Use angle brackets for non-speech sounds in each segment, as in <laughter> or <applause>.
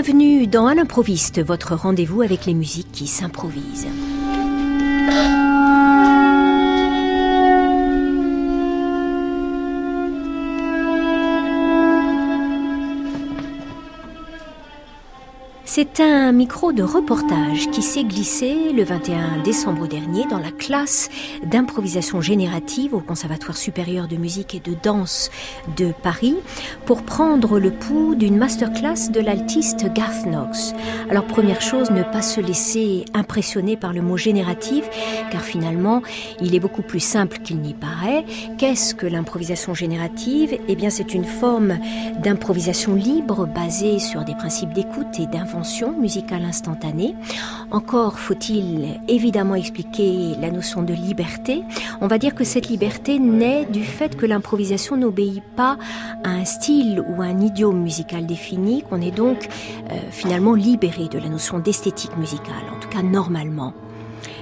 Bienvenue dans À l'improviste, votre rendez-vous avec les musiques qui s'improvisent. Un micro de reportage qui s'est glissé le 21 décembre dernier dans la classe d'improvisation générative au Conservatoire supérieur de musique et de danse de Paris pour prendre le pouls d'une masterclass de l'altiste Garth Knox. Alors première chose, ne pas se laisser impressionner par le mot génératif car finalement il est beaucoup plus simple qu'il n'y paraît. Qu'est-ce que l'improvisation générative? Eh bien c'est une forme d'improvisation libre basée sur des principes d'écoute et d'invention musicale instantanée. Encore faut-il évidemment expliquer la notion de liberté. On va dire que cette liberté naît du fait que l'improvisation n'obéit pas à un style ou à un idiome musical défini, qu'on est donc euh, finalement libéré de la notion d'esthétique musicale, en tout cas normalement.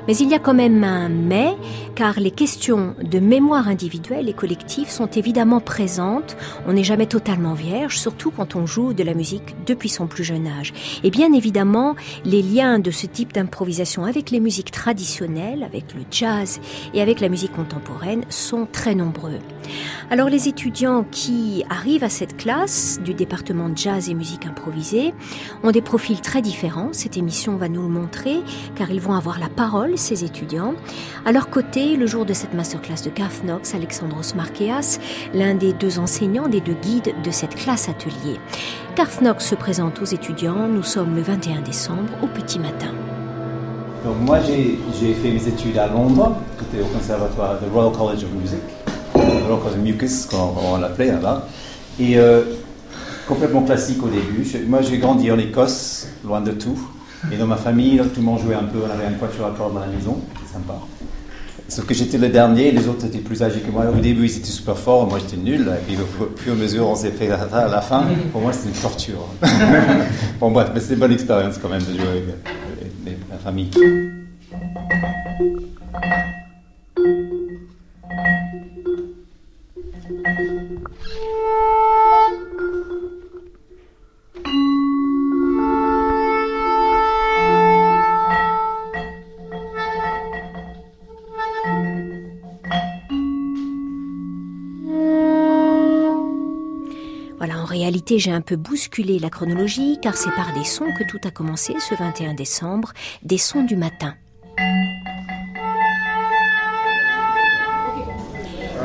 Mais il y a quand même un mais, car les questions de mémoire individuelle et collective sont évidemment présentes. On n'est jamais totalement vierge, surtout quand on joue de la musique depuis son plus jeune âge. Et bien évidemment, les liens de ce type d'improvisation avec les musiques traditionnelles, avec le jazz et avec la musique contemporaine sont très nombreux. Alors les étudiants qui arrivent à cette classe du département jazz et musique improvisée ont des profils très différents. Cette émission va nous le montrer, car ils vont avoir la parole ses étudiants. À leur côté, le jour de cette masterclass de Knox, Alexandros Markeas, l'un des deux enseignants, des deux guides de cette classe atelier. Knox se présente aux étudiants. Nous sommes le 21 décembre au petit matin. Donc moi j'ai fait mes études à Londres, j'étais au conservatoire de Royal College of Music, Royal College of Mucus, comme on l'appelait là-bas. Et euh, complètement classique au début. moi j'ai grandi en Écosse, loin de tout. Et dans ma famille, tout le monde jouait un peu, on avait un quatuor à cordes dans la maison, c'était sympa. Sauf que j'étais le dernier, les autres étaient plus âgés que moi. Au début, ils étaient super forts, moi j'étais nul. Et puis au fur et à mesure, on s'est fait à la fin. Pour moi, c'était une torture. <laughs> bon, bref, mais c'est une bonne expérience quand même de jouer avec ma famille. Réalité, j'ai un peu bousculé la chronologie car c'est par des sons que tout a commencé ce 21 décembre, des sons du matin.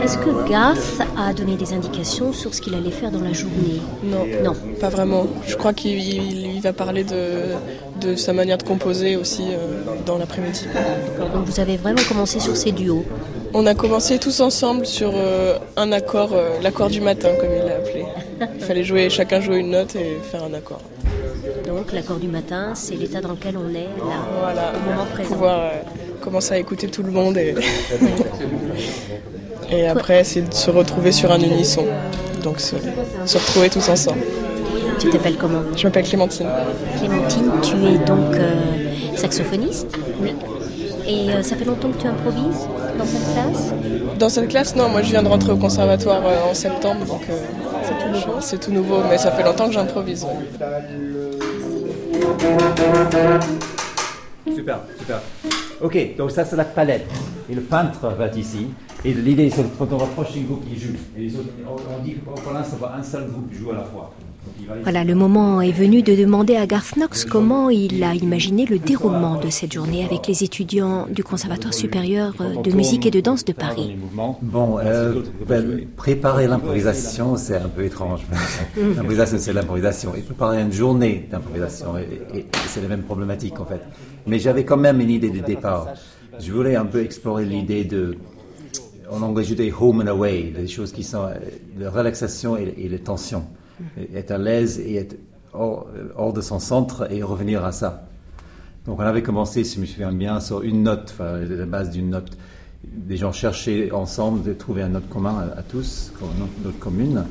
Est-ce que Garth a donné des indications sur ce qu'il allait faire dans la journée? Non, non, pas vraiment. Je crois qu'il va parler de, de, sa manière de composer aussi euh, dans l'après-midi. Donc vous avez vraiment commencé sur ces duos? On a commencé tous ensemble sur euh, un accord, euh, l'accord du matin comme il l'a appelé. Il <laughs> fallait jouer, chacun jouer une note et faire un accord. Donc l'accord du matin, c'est l'état dans lequel on est là, voilà, au moment présent. Pouvoir euh, commencer à écouter tout le monde et, <laughs> et après c'est de se retrouver sur un unisson. Donc se, retrouver tous ensemble. Tu t'appelles comment? Je m'appelle Clémentine. Clémentine, tu es donc euh, saxophoniste Oui. Et euh, ça fait longtemps que tu improvises dans cette classe? Dans cette classe, non. Moi, je viens de rentrer au conservatoire en septembre, donc c'est tout nouveau, mais ça fait longtemps que j'improvise. Super, super. Ok, donc ça c'est la palette. Et le peintre va ici. Et l'idée c'est quand on rapproche les groupes qui jouent. Et les autres, on dit que pour l'instant, un seul groupe joue à la fois. Voilà, le moment est venu de demander à Garth Knox comment il a imaginé le déroulement de cette journée avec les étudiants du Conservatoire supérieur de musique et de danse de Paris. Bon, euh, ben, préparer l'improvisation, c'est un peu étrange. <laughs> l'improvisation, c'est l'improvisation. Et préparer une journée d'improvisation, c'est la même problématique en fait. Mais j'avais quand même une idée de départ. je voulais un peu explorer l'idée de, en anglais je dis home and away, des choses qui sont de relaxation et, et les tensions. Être à l'aise et être hors, de son centre et revenir à ça. Donc on avait commencé, si je me souviens bien, sur une note, enfin, la base d'une note. Des gens cherchaient ensemble de trouver un note commun à, tous, une note commune.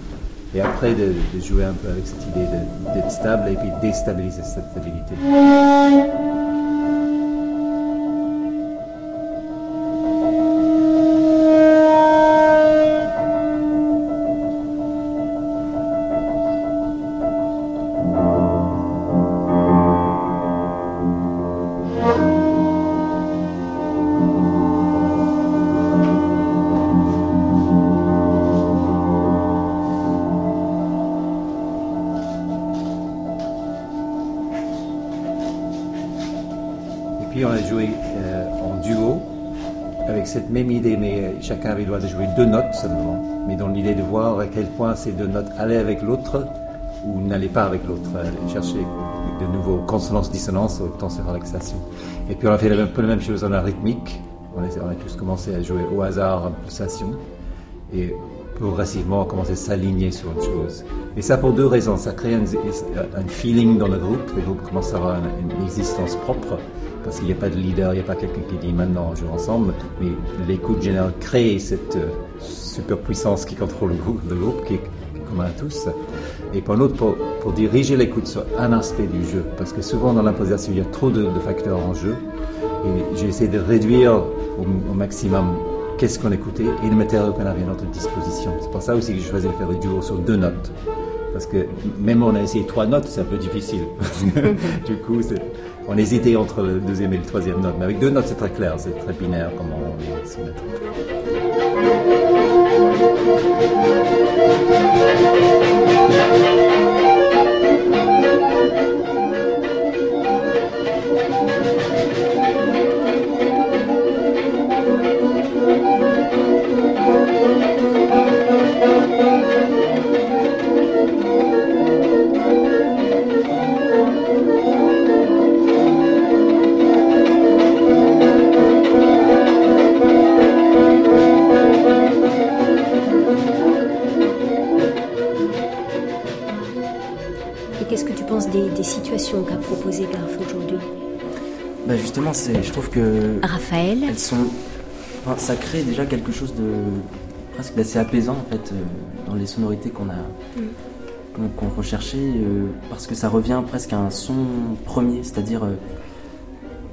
Et après de, de, jouer un peu avec cette idée d'être stable et puis déstabiliser cette stabilité. Chacun avait le droit de jouer deux notes seulement, mais dans l'idée de voir à quel point ces deux notes allaient avec l'autre ou n'allaient pas avec l'autre, chercher de nouveau consonance, dissonance, autant ces relaxation. Et puis on a fait un peu la même chose en la rythmique, on a, tous commencé à jouer au hasard en pulsation, et progressivement on a commencé à s'aligner sur une chose. Et ça pour deux raisons, ça crée un, feeling dans le groupe, le groupe commence à avoir une existence propre, parce qu'il n'y a pas de leader, il n'y a pas quelqu'un qui dit maintenant on joue ensemble, mais l'écoute générale crée cette euh, superpuissance qui contrôle le groupe, qui, est, commun à tous. Et pour l'autre, pour, pour, diriger l'écoute sur un aspect du jeu, parce que souvent dans l'imposition, il y a trop de, facteurs en jeu, et j'ai essayé de réduire au, maximum qu'est-ce qu'on écoutait et le matériel qu'on avait à notre disposition. C'est pour ça aussi que je choisi de faire des duos sur deux notes. Parce que même on a essayé trois notes, c'est un peu difficile. <laughs> du coup, on hésitait entre le deuxième et le troisième note. Mais avec deux notes, c'est très clair, c'est très binaire comment on s'y mettre. Qu'a proposé Garf aujourd'hui bah Justement, je trouve que. Raphaël Elles sont. Enfin, ça crée déjà quelque chose de presque d'assez apaisant en fait euh, dans les sonorités qu'on a. Mm. qu'on recherchait euh, parce que ça revient presque à un son premier, c'est-à-dire euh,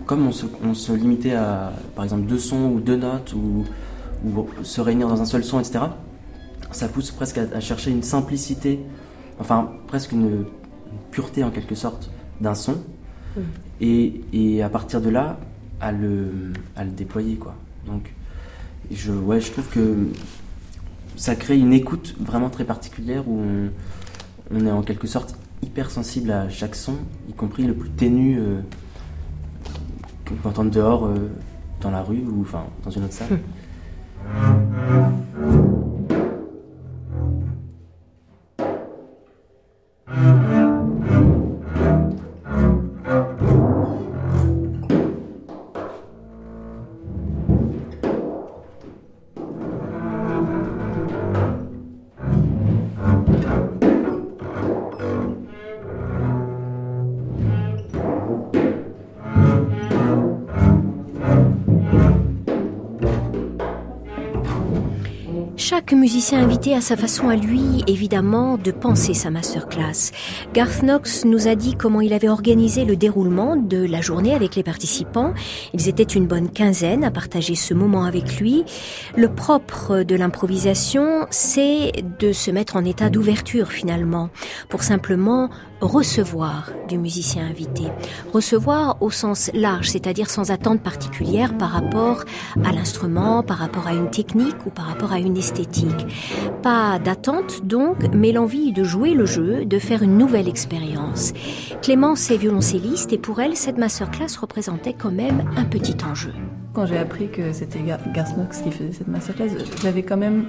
comme on se, on se, limitait à par exemple deux sons ou deux notes ou, ou, se réunir dans un seul son, etc. Ça pousse presque à, à chercher une simplicité, enfin presque une, une pureté en quelque sorte d'un son. Mm. et, et, à partir de là à le, à le déployer quoi. Donc je, ouais, je trouve que ça crée une écoute vraiment très particulière où on, on est en quelque sorte hyper sensible à chaque son y compris le plus ténu euh, qu'on peut entendre dehors euh, dans la rue ou enfin dans une autre salle <laughs> Chaque musicien invité a sa façon à lui, évidemment, de penser sa masterclass. Garth Knox nous a dit comment il avait organisé le déroulement de la journée avec les participants. Ils étaient une bonne quinzaine à partager ce moment avec lui. Le propre de l'improvisation, c'est de se mettre en état d'ouverture finalement, pour simplement recevoir du musicien invité. Recevoir au sens large, c'est-à-dire sans attente particulière par rapport à l'instrument, par rapport à une technique ou par rapport à une esthétique. Pas d'attente donc, mais l'envie de jouer le jeu, de faire une nouvelle expérience. Clémence est violoncelliste et pour elle, cette masterclass représentait quand même un petit enjeu. Quand j'ai appris que c'était Garth qui faisait cette masterclass, j'avais quand même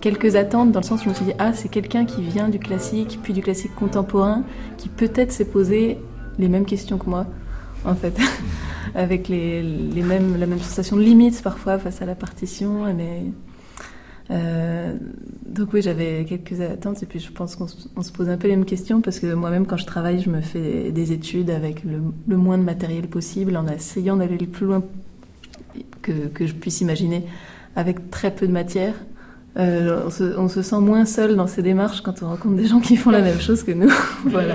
quelques attentes dans le sens où je me suis dit ah c'est quelqu'un qui vient du classique puis du classique contemporain qui peut-être s'est posé les mêmes questions que moi en fait <laughs> avec les, les mêmes, la même sensation de limite parfois face à la partition. Mais, euh, donc oui, j'avais quelques attentes et puis je pense qu'on se pose un peu les mêmes questions parce que moi-même quand je travaille, je me fais des études avec le, moins de matériel possible en essayant d'aller le plus loin que, que, je puisse imaginer avec très peu de matière. Euh, on, se, on, se, sent moins seul dans ces démarches quand on rencontre des gens qui font la même chose que nous. <laughs> voilà.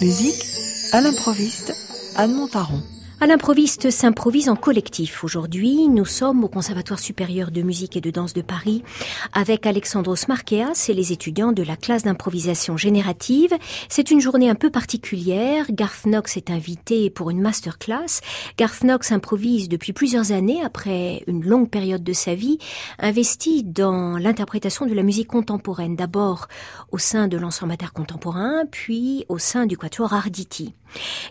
Musique, à l'improviste, Anne Montaron. À l'improviste s'improvise en collectif. Aujourd'hui, nous sommes au Conservatoire supérieur de musique et de danse de Paris avec Alexandros Marqueas et les étudiants de la classe d'improvisation générative. C'est une journée un peu particulière. Garth Knox est invité pour une masterclass. Garth Knox improvise depuis plusieurs années après une longue période de sa vie, investi dans l'interprétation de la musique contemporaine. D'abord au sein de l'ensemble contemporain, puis au sein du quatuor Arditi.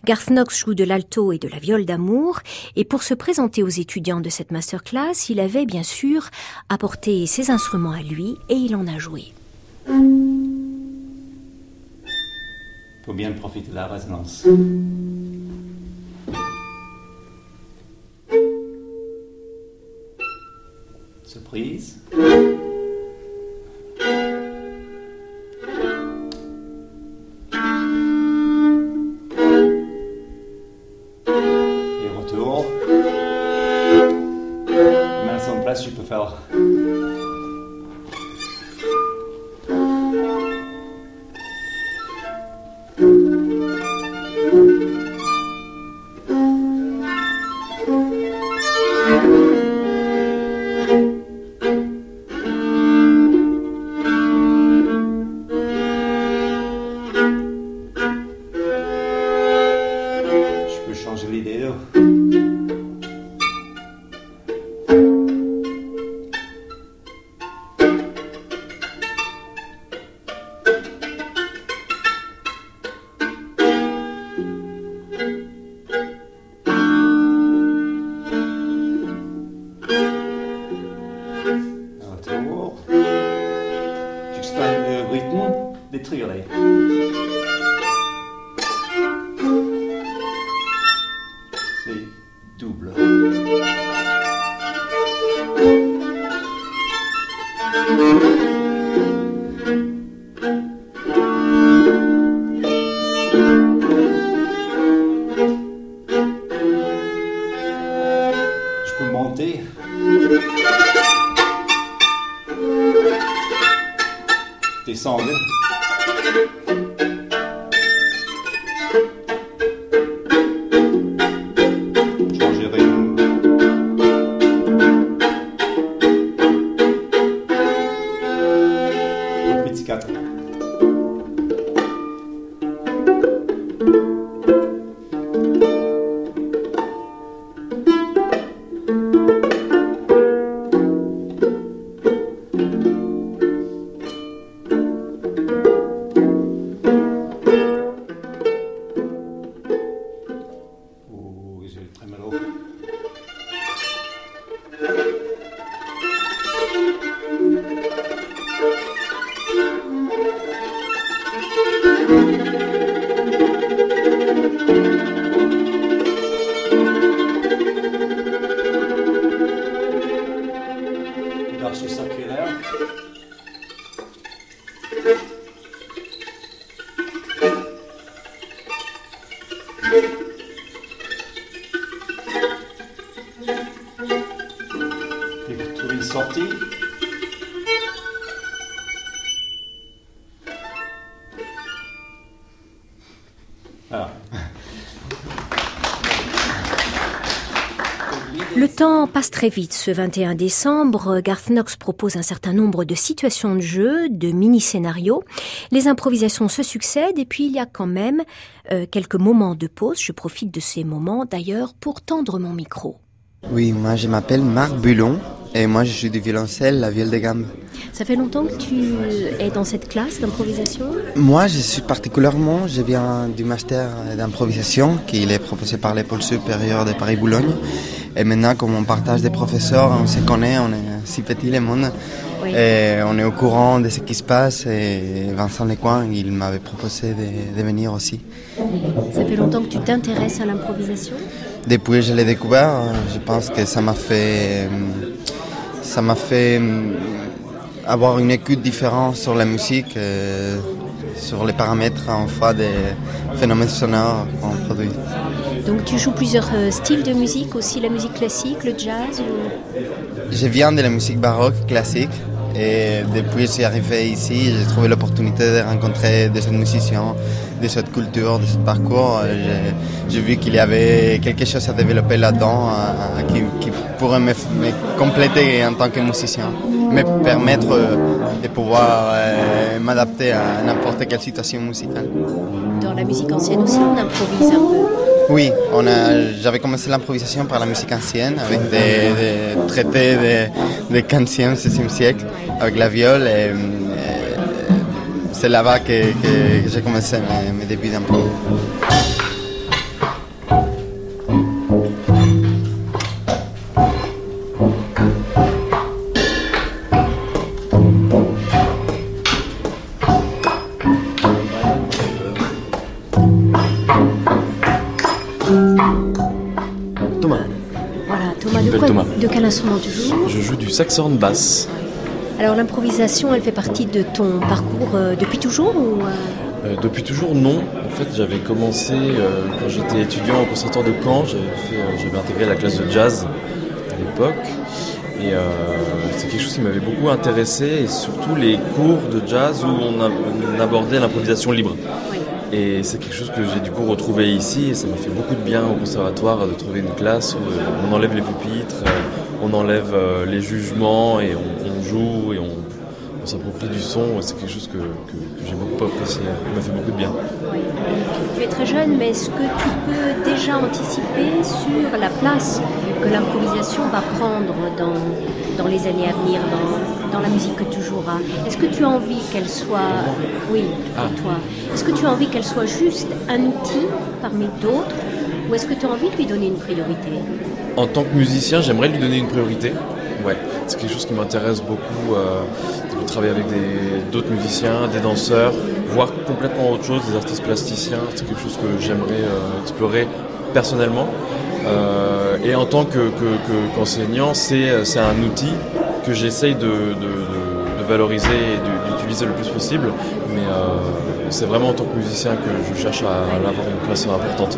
Garth Knox joue de l'alto et de la d'amour, et pour se présenter aux étudiants de cette masterclass, il avait bien sûr apporté ses instruments à lui et il en a joué. Faut bien profiter de la résonance. Surprise. Très vite. Ce 21 décembre, Garth Knox propose un certain nombre de situations de jeu, de mini-scénarios. Les improvisations se succèdent et puis il y a quand même euh, quelques moments de pause. Je profite de ces moments d'ailleurs pour tendre mon micro. Oui, moi je m'appelle Marc Bulon et moi je suis du violoncelle, la viole de gamme. Ça fait longtemps que tu es dans cette classe d'improvisation? Moi je suis particulièrement, je viens du master d'improvisation qui est proposé par l'école supérieure de Paris-Boulogne. Et maintenant, comme on partage des professeurs, on se connaît, on est si petit le monde. Oui. Et on est au courant de ce qui se passe et Vincent Lecoin, il m'avait proposé de, de venir aussi. Ça fait longtemps que tu t'intéresses à l'improvisation? Depuis que je l'ai découvert, je pense que ça m'a fait, ça m'a fait avoir une écoute différente sur la musique, euh, sur les paramètres en fait des phénomènes sonores qu'on produit. Donc tu joues plusieurs euh, styles de musique, aussi la musique classique, le jazz ou... Je viens de la musique baroque classique et depuis que je suis arrivé ici, j'ai trouvé l'opportunité de rencontrer des autres musiciens, des autres cultures, des autres parcours. J'ai- J'ai vu qu'il y avait quelque chose à développer là-dedans euh, qui, qui pourrait me, me compléter en tant que musicien, me permettre euh, de pouvoir euh, m'adapter à n'importe quelle situation musicale. Dans la musique ancienne aussi, on improvise un peu. Oui, j'avais commencé l'improvisation par la musique ancienne avec des, traités de, de 15e, 16e siècle avec la viole euh, c'est là-bas que j'ai commencé mes, mes débuts d'impro. Du saxophone basse. Alors l'improvisation, elle fait partie de ton parcours euh, depuis toujours ou euh, Euh, depuis toujours, non. En fait, j'avais commencé quand j'étais étudiant au conservatoire de Caen. J'avais, intégré la classe de jazz à l'époque. Et c'est quelque chose qui m'avait beaucoup intéressé, et surtout les cours de jazz où on, a- on abordait l'improvisation libre. Et c'est quelque chose que j'ai du coup retrouvé ici, et ça m'a fait beaucoup de bien au conservatoire de trouver une classe où on enlève les pupitres, on enlève euh, les jugements, et on, on joue, et on, on s'approprie du son. C'est quelque chose que, que- que j'ai beaucoup apprécié, qui m'a fait beaucoup de bien. tu es très jeune, mais est-ce que tu peux déjà anticiper sur la place que l'improvisation va prendre dans, dans les années à venir, dans, dans la musique que tu joueras? Est-ce que tu as envie qu'elle soit, oui, pour Ah. toi, est-ce que tu as envie qu'elle soit juste un outil parmi d'autres, ou est-ce que tu as envie de lui donner une priorité? En tant que musicien, j'aimerais lui donner une priorité. Ouais, c'est quelque chose qui m'intéresse beaucoup, euh, de travailler avec d'autres musiciens, des danseurs, voir complètement autre chose, des artistes plasticiens. C'est quelque chose que j'aimerais euh, explorer personnellement. Euh, et en tant que, que- qu'enseignant, c'est, un outil que j'essaye de, valoriser et d'utiliser le plus possible. Mais c'est vraiment en tant que musicien que je cherche à, à avoir une place importante.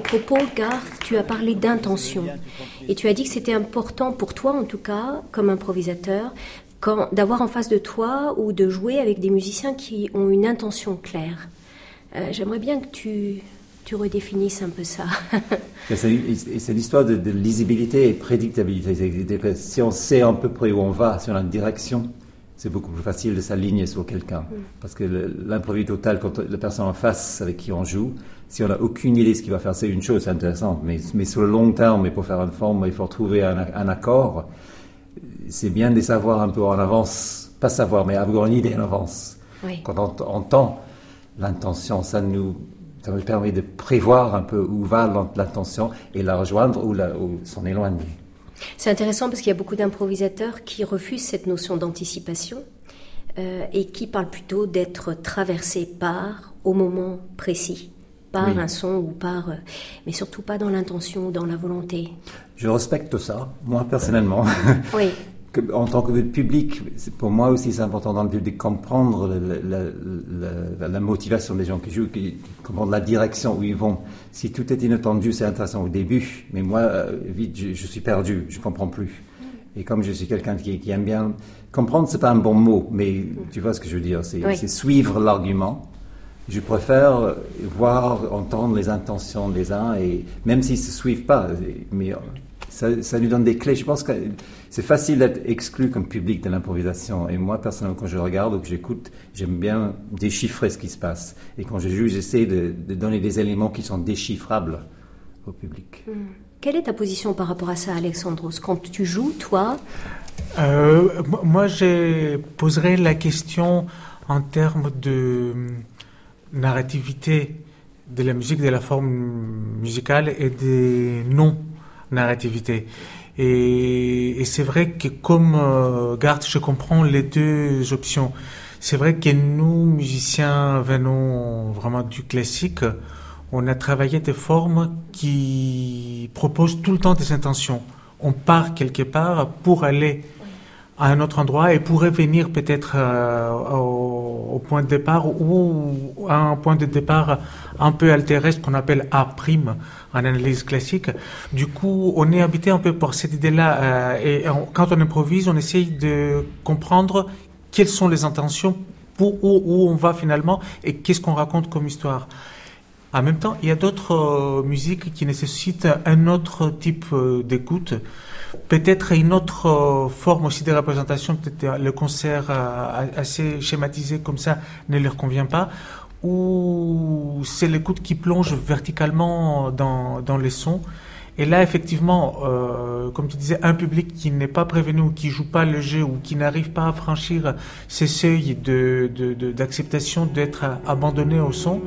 Propos, Garth, tu as parlé d'intention. Et tu as dit que c'était important pour toi, en tout cas, comme improvisateur, d'avoir en face de toi ou de jouer avec des musiciens qui ont une intention claire. Euh, j'aimerais bien que tu, redéfinisses un peu ça. <laughs> c'est l'histoire de, lisibilité et prédictabilité. Si on sait à peu près où on va, si on a une direction, c'est beaucoup plus facile de s'aligner sur quelqu'un. Mm. Parce que l'improviste total, quand la personne en face avec qui on joue, si on n'a aucune idée de ce qu'il va faire, c'est une chose, c'est intéressant. Mais, mais, sur le long terme, et pour faire une forme, il faut trouver un, un accord. C'est bien de savoir un peu en avance, pas savoir, mais avoir une idée en avance. Quand on entend l'intention, ça nous, ça nous permet de prévoir un peu où va l'intention et la rejoindre ou, ou s'en éloigner. C'est intéressant parce qu'il y a beaucoup d'improvisateurs qui refusent cette notion d'anticipation euh, et qui parlent plutôt d'être traversés par au moment précis, par un son ou par, euh, mais surtout pas dans l'intention ou dans la volonté. Je respecte ça, moi personnellement. oui. <laughs> en tant que public, pour moi aussi c'est important dans le public comprendre la, motivation des gens qui jouent, comprendre la direction où ils vont. Si tout est inattendu, c'est intéressant au début, mais moi, euh, vite, je, suis perdu, je comprends plus. Et comme je suis quelqu'un qui, aime bien comprendre, c'est pas un bon mot, mais tu vois ce que je veux dire, c'est suivre l'argument. Je préfère voir, entendre les intentions des uns, et même s'ils ne se suivent pas, mais ça, ça lui donne des clés. Je pense que c'est facile d'être exclu comme public de l'improvisation. Et moi, personnellement, quand je regarde ou que j'écoute, j'aime bien déchiffrer ce qui se passe. Et quand je joue, j'essaie de, donner des éléments qui sont déchiffrables au public. Hmm. Quelle est ta position par rapport à ça, Alexandros? Quand tu joues, toi? Euh, Moi, je poserais la question en termes de narrativité de la musique, de la forme musicale et des non-narrativités. Et, c'est vrai que comme euh, garde, je comprends les deux options. C'est vrai que nous, musiciens venons vraiment du classique, on a travaillé des formes qui proposent tout le temps des intentions. On part quelque part pour aller à un autre endroit et pourrait venir peut-être euh, au, point de départ ou à un point de départ un peu altéré, ce qu'on appelle A' en analyse classique. Du coup, on est habité un peu par cette idée-là euh, et quand on improvise, on essaye de comprendre quelles sont les intentions pour où, on va finalement et qu'est-ce qu'on raconte comme histoire. En même temps, il y a d'autres euh, musiques qui nécessitent un autre type d'écoute peut-être une autre euh, forme aussi de représentation, peut-être le concert euh, assez schématisé comme ça ne leur convient pas, ou c'est l'écoute qui plonge verticalement dans, dans les sons. Et là, effectivement, euh, comme tu disais, un public qui n'est pas prévenu ou qui joue pas le jeu ou qui n'arrive pas à franchir ces seuils d'acceptation de, d'être abandonné au son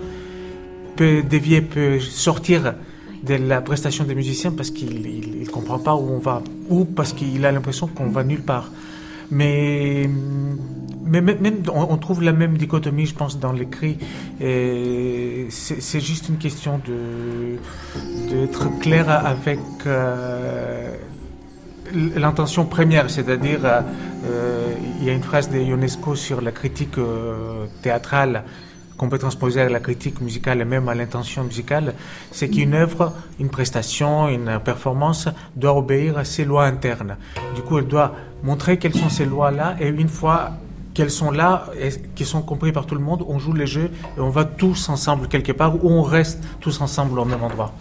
peut dévier, peut sortir de la prestation des musiciens parce qu'il ne comprend pas où on va, ou parce qu'il a l'impression qu'on va nulle part. Mais, mais même, on, trouve la même dichotomie, je pense, dans l'écrit. C'est juste une question d'être clair avec euh, l'intention première, c'est-à-dire, euh, il y a une phrase de Ionesco sur la critique euh, théâtrale qu'on peut transposer à la critique musicale et même à l'intention musicale, c'est qu'une œuvre, une prestation, une performance doit obéir à ses lois internes. Du coup, elle doit montrer quelles sont ces lois-là et une fois qu'elles sont là et qui sont comprises par tout le monde, on joue les jeux et on va tous ensemble quelque part ou on reste tous ensemble au même endroit.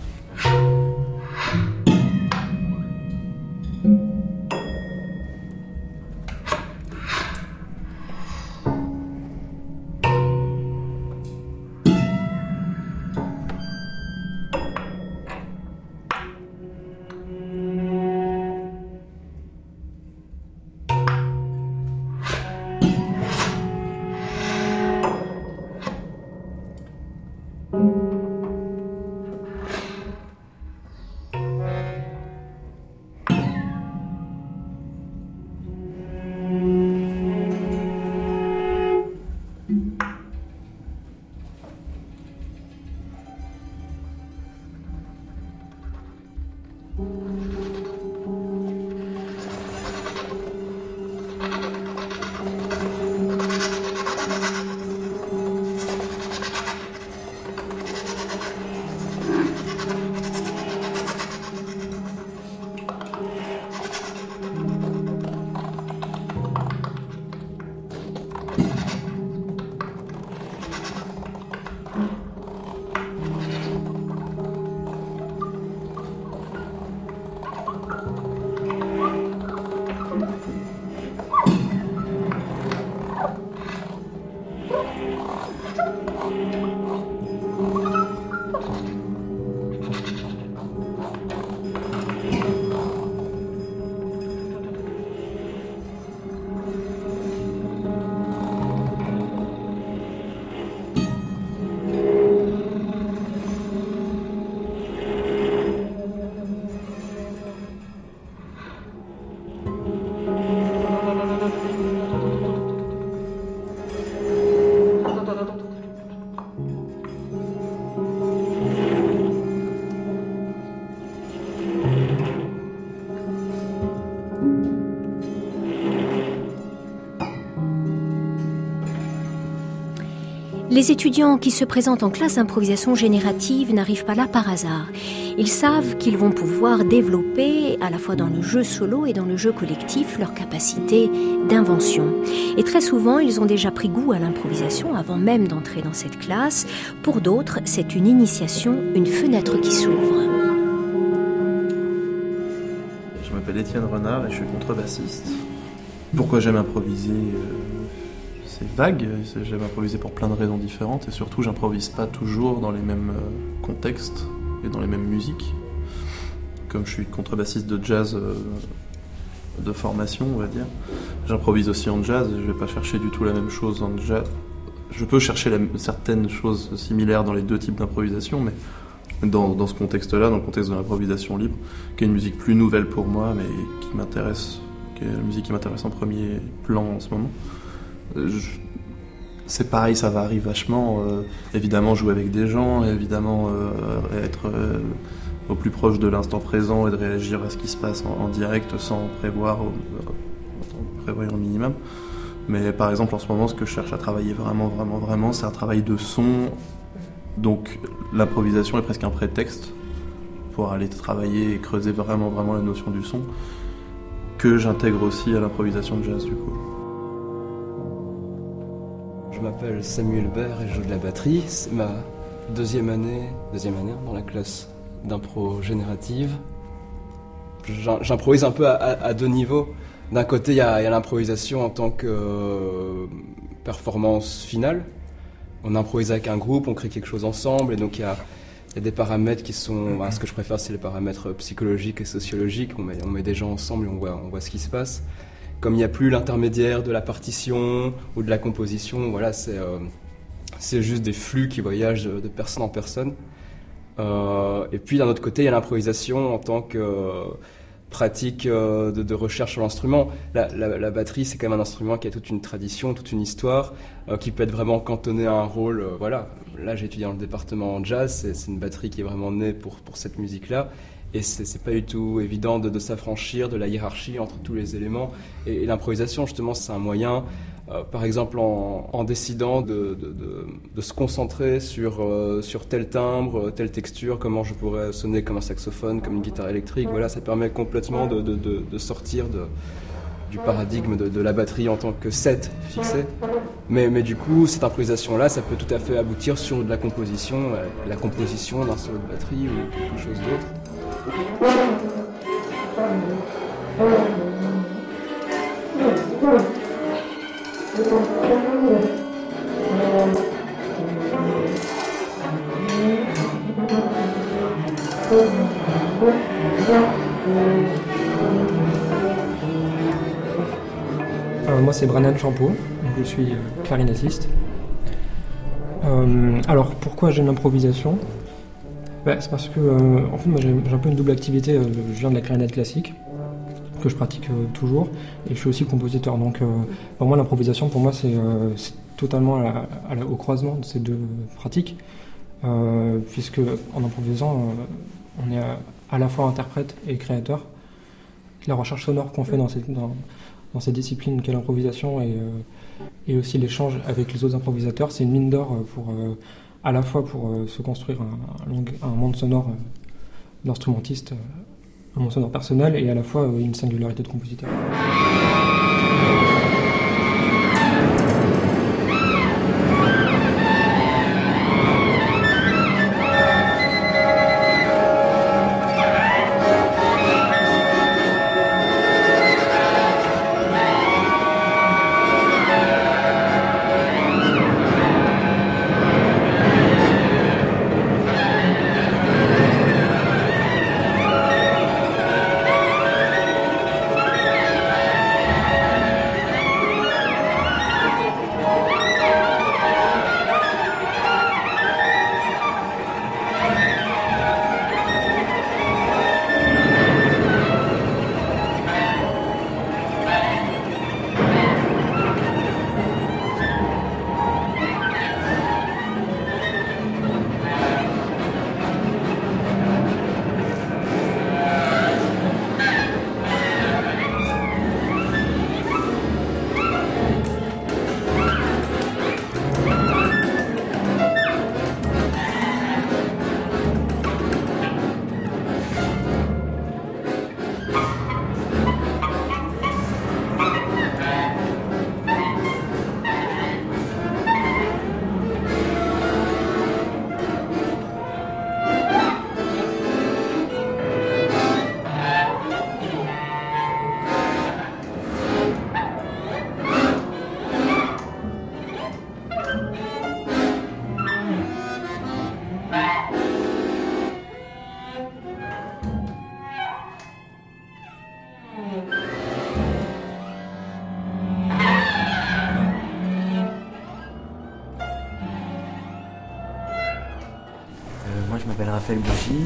Les étudiants qui se présentent en classe d'improvisation générative n'arrivent pas là par hasard. Ils savent qu'ils vont pouvoir développer, à la fois dans le jeu solo et dans le jeu collectif, leur capacité d'invention. Et très souvent, ils ont déjà pris goût à l'improvisation avant même d'entrer dans cette classe. Pour d'autres, c'est une initiation, une fenêtre qui s'ouvre. Je m'appelle Étienne Renard et je suis contrebassiste. Pourquoi j'aime improviser euh, c'est vague, j'aime improviser plein de raisons différentes et surtout j'improvise pas toujours dans les mêmes euh, contextes et dans les mêmes musiques. Comme je suis contrebassiste de jazz euh, de formation, on va dire, j'improvise aussi en jazz, je vais pas chercher du tout la même chose en jazz. Je peux chercher certaines choses similaires dans les deux types d'improvisation, mais dans, ce contexte-là, dans le contexte de l'improvisation libre, qui est une musique plus nouvelle pour moi, mais qui m'intéresse, qui est la musique qui m'intéresse en premier plan en ce moment c'est pareil, ça varie vachement. Euh, évidemment, jouer avec des gens, évidemment, euh, être euh, au plus proche de l'instant présent et de réagir à ce qui se passe en, direct sans prévoir, prévoir au minimum. Mais par exemple, en ce moment, ce que je cherche à travailler vraiment, vraiment, vraiment, c'est un travail de son. Donc, l'improvisation est presque un prétexte pour aller travailler et creuser vraiment, vraiment la notion du son, que j'intègre aussi à l'improvisation de jazz, du coup. Je m'appelle Samuel Bert et je joue de la batterie. C'est ma deuxième année, deuxième année dans la classe d'impro générative. J'improvise un peu à, deux niveaux. D'un côté, il y a, l'improvisation en tant que euh, performance finale. On improvise avec un groupe, on crée quelque chose ensemble, et donc il y a, des paramètres qui sont. ce que je préfère, c'est les paramètres psychologiques et sociologiques. On met, on met des gens ensemble et on voit, on voit ce qui se passe comme il n'y a plus l'intermédiaire de la partition ou de la composition, voilà, c'est euh, juste des flux qui voyagent de personne en personne. Euh, et puis d'un autre côté, il y a l'improvisation en tant que euh, pratique de, recherche sur l'instrument. La, batterie, c'est quand même un instrument qui a toute une tradition, toute une histoire, qui peut être vraiment cantonné à un rôle. voilà, là j'ai étudié dans le département jazz, c'est une batterie qui est vraiment née pour, pour cette musique-là. Et c'est pas du tout évident de, s'affranchir de la hiérarchie entre tous les éléments. Et, l'improvisation, justement, c'est un moyen, euh, par exemple, en, décidant de, se concentrer sur, euh, sur tel timbre, telle texture, comment je pourrais sonner comme un saxophone, comme une guitare électrique. Voilà, ça permet complètement de, sortir du paradigme de, la batterie en tant que set fixé. Mais, mais du coup, cette improvisation-là, ça peut tout à fait aboutir sur de la composition, euh, la composition d'un solo de batterie ou quelque chose d'autre. Euh, moi c'est Brannan Champeau, je suis euh, clarinettiste. Euh, alors pourquoi j'ai l'improvisation c'est parce que, euh, en fait, moi j'ai un peu une double activité. Euh, je viens de la clarinette classique, que je pratique euh, toujours, et je suis aussi compositeur. Donc, pour moi, l'improvisation, pour moi, c'est totalement au croisement de ces deux pratiques, puisque en improvisant, on est à, la fois interprète et créateur. La recherche sonore qu'on fait dans ces, dans, qu'est l'improvisation et aussi l'échange avec les autres improvisateurs, c'est une mine d'or pour à la fois pour euh, se construire un, monde sonore euh, d'instrumentiste, euh, un monde sonore personnel, et à la fois une singularité de compositeur.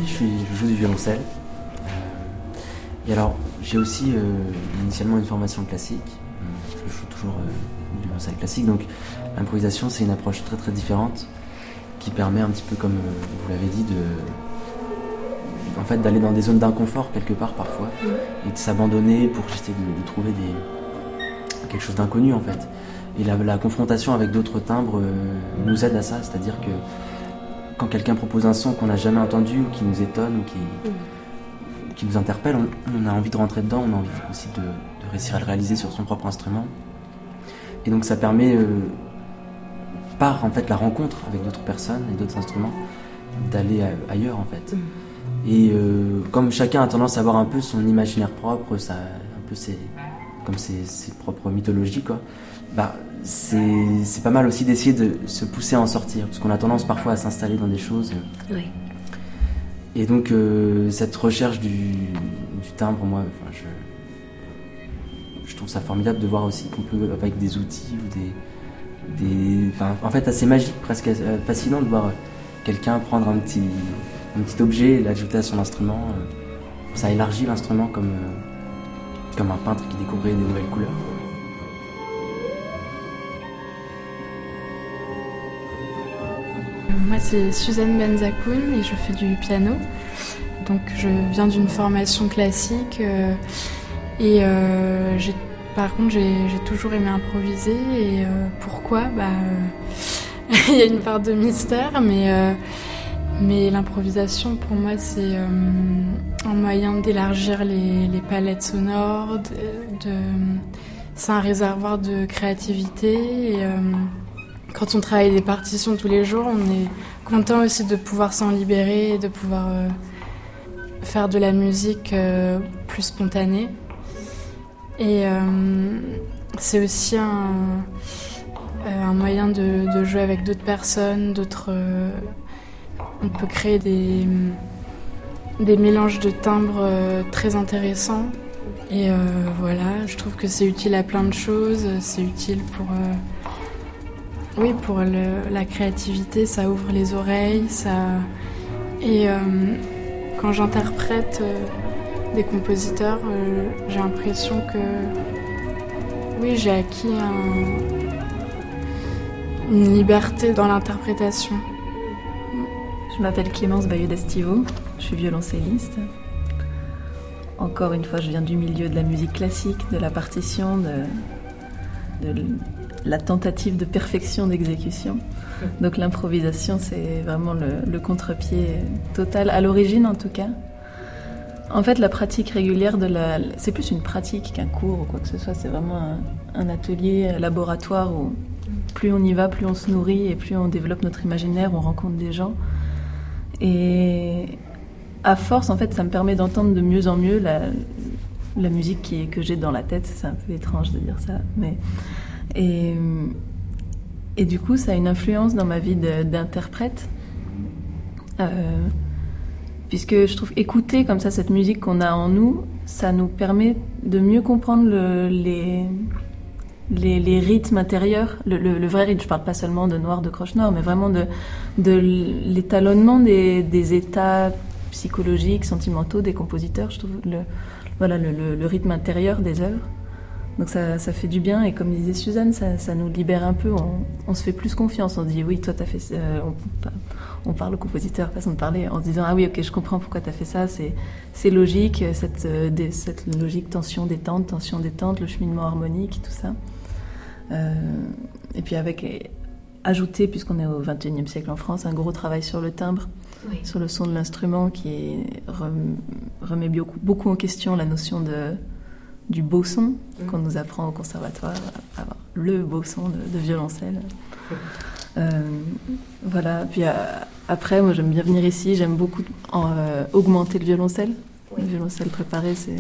Je, suis, je joue du violoncelle. Euh, et alors j'ai aussi euh, initialement une formation classique. Je joue toujours du violoncelle classique, donc l'improvisation c'est une approche très très différente qui permet un petit peu comme vous l'avez dit de en fait d'aller dans des zones d'inconfort quelque part parfois et de s'abandonner pour essayer de, trouver des, quelque chose d'inconnu en fait. Et la, confrontation avec d'autres timbres euh, nous aide à ça, c'est-à-dire que quand quelqu'un propose un son qu'on n'a jamais entendu ou qui nous étonne ou qui, qui nous interpelle, on, a envie de rentrer dedans, on a envie aussi de, réussir à le réaliser sur son propre instrument. Et donc ça permet, euh, par en fait la rencontre avec d'autres personnes et d'autres instruments, d'aller ailleurs en fait. Et euh, comme chacun a tendance à avoir un peu son imaginaire propre, ça, un peu ses, comme ses, ses propres mythologies, quoi, bah, c'est pas mal aussi d'essayer de se pousser à en sortir, parce qu'on a tendance parfois à s'installer dans des choses. Oui. Et donc, euh, cette recherche du, du timbre, moi, je, je trouve ça formidable de voir aussi qu'on peut, avec des outils ou des. des en fait, assez magique, presque euh, fascinant de voir quelqu'un prendre un petit, un petit objet et l'ajouter à son instrument. Ça élargit l'instrument comme, euh, comme un peintre qui découvrait des nouvelles couleurs. Moi, c'est Suzanne Benzakoun et je fais du piano. Donc, je viens d'une formation classique euh, et euh, par contre, j'ai toujours aimé improviser. Et pourquoi? Bah, <laughs> Il y a une part de mystère, mais mais l'improvisation, pour moi, c'est euh, un moyen d'élargir les, palettes sonores. C'est un réservoir de créativité. Euh, quand on travaille des partitions tous les jours, on est content aussi de pouvoir s'en libérer de pouvoir euh, faire de la musique plus spontanée. Et c'est aussi un, moyen de, de, jouer avec d'autres personnes, d'autres on peut créer des, des mélanges de timbres euh, très intéressants. Et euh, voilà, je trouve que c'est utile à plein de choses. C'est utile pour, euh, oui, pour la créativité, ça ouvre les oreilles. Ça... Et quand j'interprète des compositeurs, j'ai l'impression que oui, j'ai acquis une liberté dans l'interprétation. Je m'appelle Clémence Bayeux d'Estivo, je suis violoncelliste. Encore une fois, je viens du milieu de la musique classique, de la partition, de, la tentative de perfection d'exécution. Donc l'improvisation, c'est vraiment le, contre-pied total, à l'origine en tout cas. En fait, la pratique régulière de la... C'est plus une pratique qu'un cours ou quoi que ce soit, c'est vraiment un, atelier, un laboratoire où plus on y va, plus on se nourrit et plus on développe notre imaginaire, on rencontre des gens. Et à force, en fait, ça me permet d'entendre de mieux en mieux la, la musique qui, que j'ai dans la tête. C'est un peu étrange de dire ça. Mais, et, du coup, ça a une influence dans ma vie d'interprète. Euh, puisque je trouve écouter comme ça cette musique qu'on a en nous, ça nous permet de mieux comprendre le, les, les, rythmes intérieurs, le, vrai rythme, je parle pas seulement de noir, de croche noir, mais vraiment de, l'étalonnement des, états psychologiques, sentimentaux des compositeurs, je trouve, le, voilà, le, rythme intérieur des œuvres. Donc ça, ça, fait du bien et comme disait Suzanne, ça, ça nous libère un peu, on, se fait plus confiance, on se dit oui, toi tu as fait ça, on, on, parle au compositeur, façon de parler, en se disant ah oui, ok, je comprends pourquoi tu as fait ça, c'est logique, cette, euh, cette logique tension, détente, tension, détente, le cheminement harmonique, tout ça. Euh, et puis avec ajouter, puisqu'on est au XXIe siècle en France, un gros travail sur le timbre, sur le son de l'instrument qui remet beaucoup, en question la notion de, du beau son mm. qu'on nous apprend au conservatoire, avoir le beau son de, violoncelle. <laughs> Euh, voilà, puis euh, après, moi j'aime bien venir ici, j'aime beaucoup augmenter le violoncelle. Le violoncelle préparé, c'est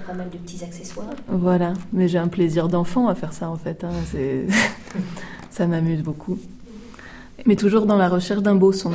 pas mal de petits accessoires. Voilà, mais j'ai un plaisir d'enfant à faire ça en fait. Hein. <laughs> ça m'amuse beaucoup. Mais toujours dans la recherche d'un beau son.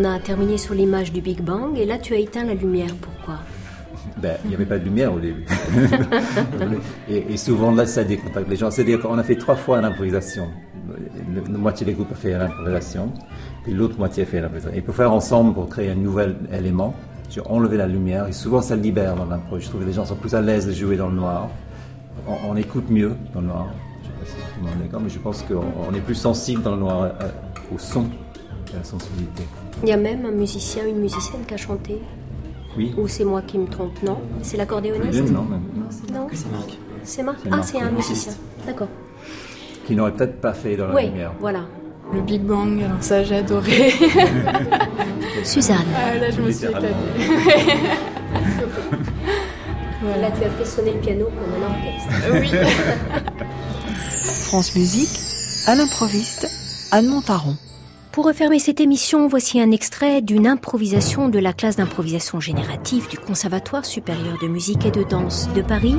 On a terminé sur l'image du Big Bang et là tu as éteint la lumière. Pourquoi? Ben, il n'y avait pas de lumière au début. <laughs> et, souvent, là, ça décontacte les gens. C'est-à-dire qu'on a fait trois fois l'improvisation. La moitié des groupes a fait l'improvisation, puis l'autre moitié a fait l'improvisation. Et pour faire ensemble, pour créer un nouvel élément, j'ai enlevé la lumière, et souvent ça libère dans l'impro. Je trouve que les gens sont plus à l'aise de jouer dans le noir. On, écoute mieux dans le noir. Je ne sais pas si tout le monde est d'accord, mais je pense qu'on est plus sensible dans le noir euh, au son et à la sensibilité. Il y a même un musicien, une musicienne qui a chanté oui. Ou c'est moi qui me trompe Non C'est l'accordéoniste Non, non, non. C'est Marc. C'est Marc Ah, c'est un musicien. D'accord. Qui n'aurait peut-être pas fait dans la oui, lumière. voilà. Le Big Bang, alors ça j'ai adoré. <laughs> Suzanne. Ah, là je me suis éclatée. <laughs> voilà. Là tu as fait sonner le piano comme un orchestre. Oui. <laughs> France Musique, à l'improviste, Anne Montaron. Pour refermer cette émission, voici un extrait d'une improvisation de la classe d'improvisation générative du Conservatoire supérieur de musique et de danse de Paris,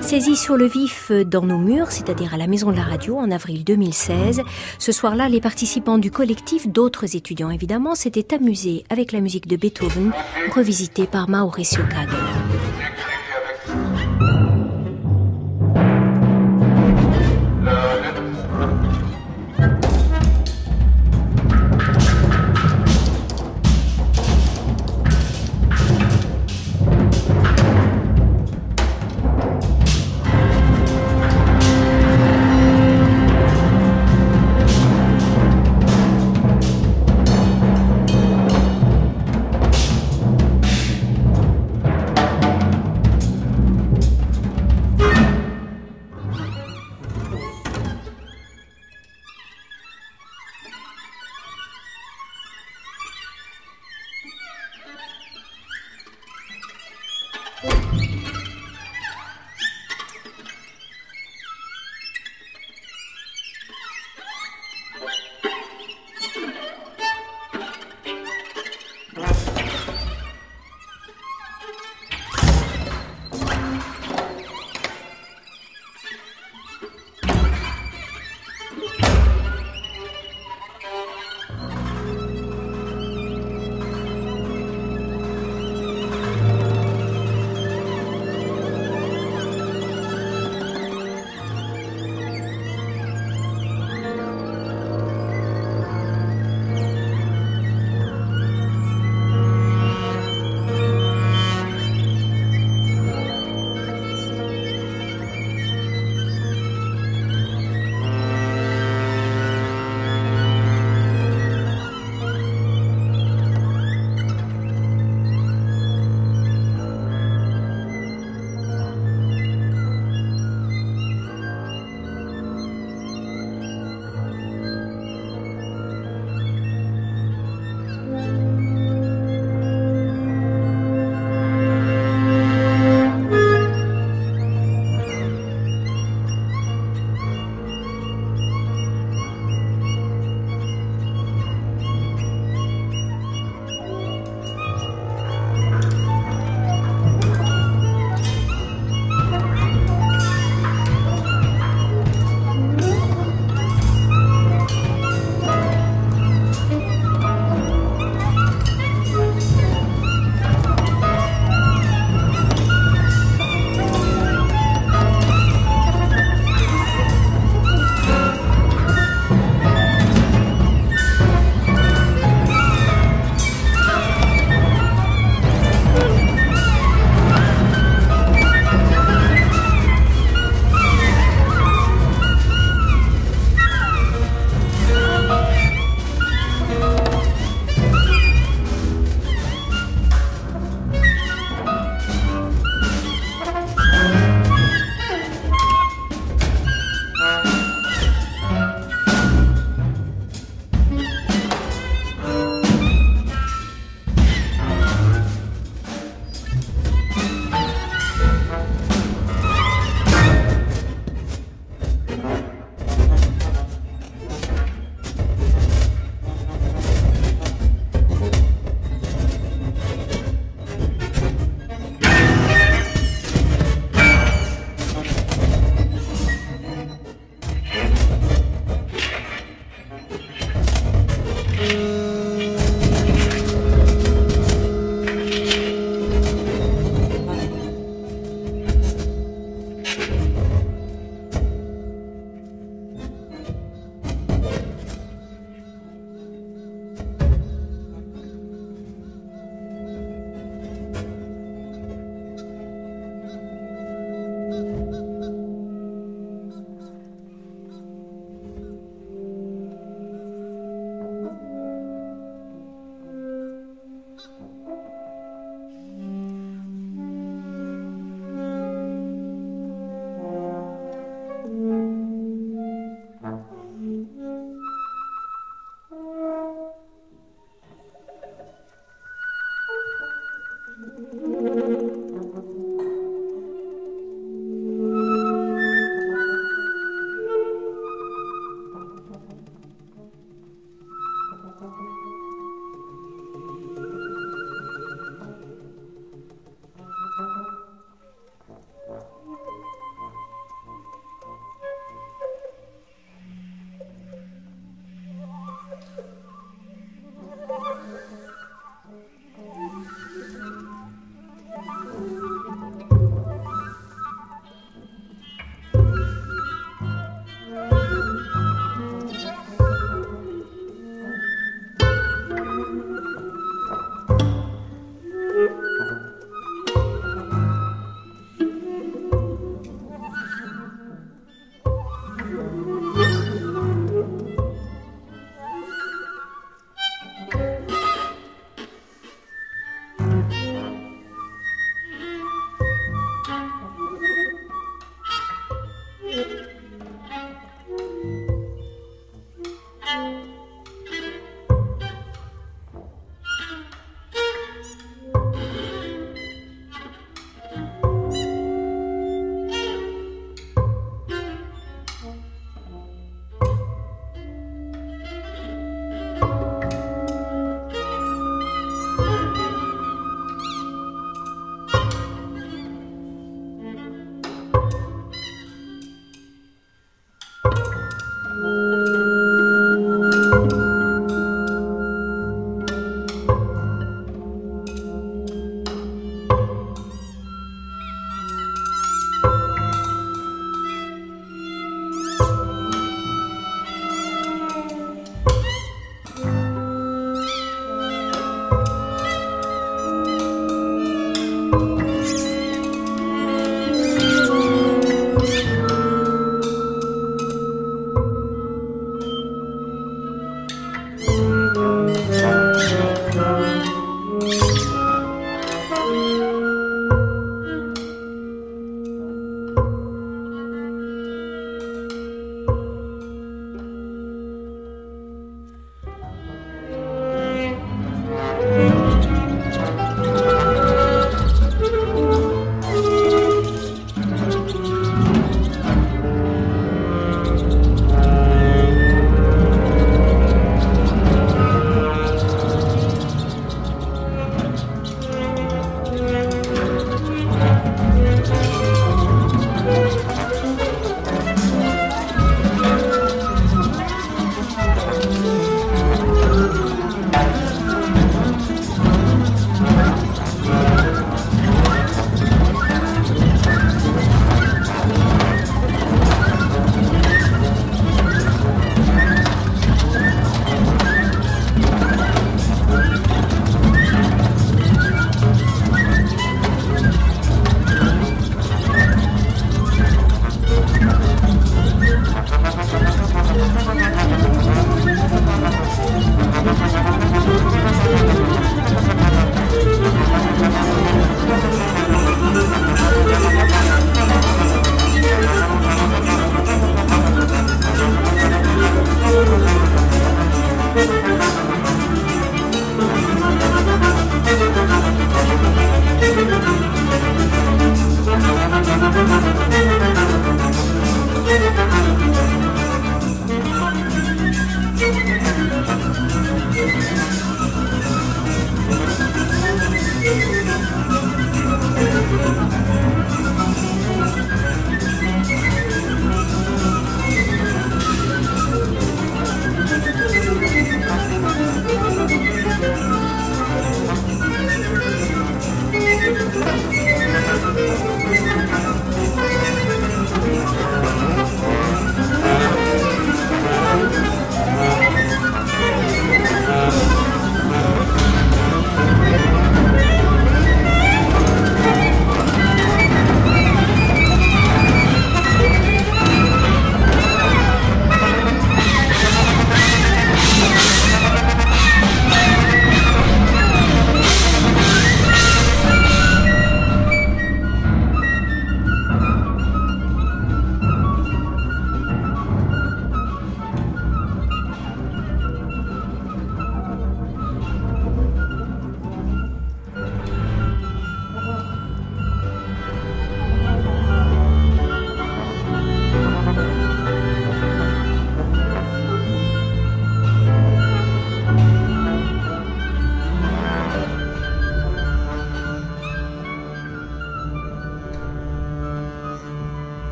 saisie sur le vif dans nos murs, c'est-à-dire à la Maison de la Radio en avril 2016. Ce soir-là, les participants du collectif, d'autres étudiants évidemment, s'étaient amusés avec la musique de Beethoven, revisitée par Mauricio Kagel.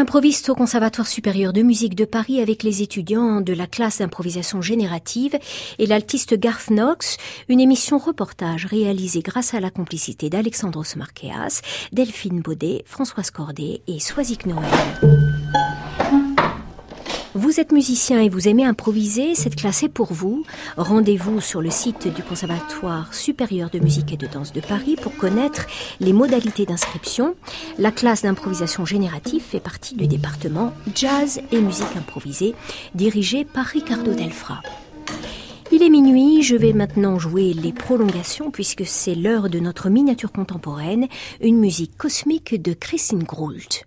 À l'improviste au Conservatoire supérieur de musique de Paris avec les étudiants de la classe d'improvisation générative et l'altiste Garth Knox, une émission reportage réalisée grâce à la complicité d'Alexandros Marqueas, Delphine Baudet, Françoise Cordet et Soisic Noël. Vous êtes musicien et vous aimez improviser, cette classe est pour vous. Rendez-vous sur le site du Conservatoire supérieur de musique et de danse de Paris pour connaître les modalités d'inscription. La classe d'improvisation générative fait partie du département jazz et musique improvisée, dirigé par Ricardo Delfra. Il est minuit, je vais maintenant jouer les prolongations puisque c'est l'heure de notre miniature contemporaine, une musique cosmique de Christine Groult.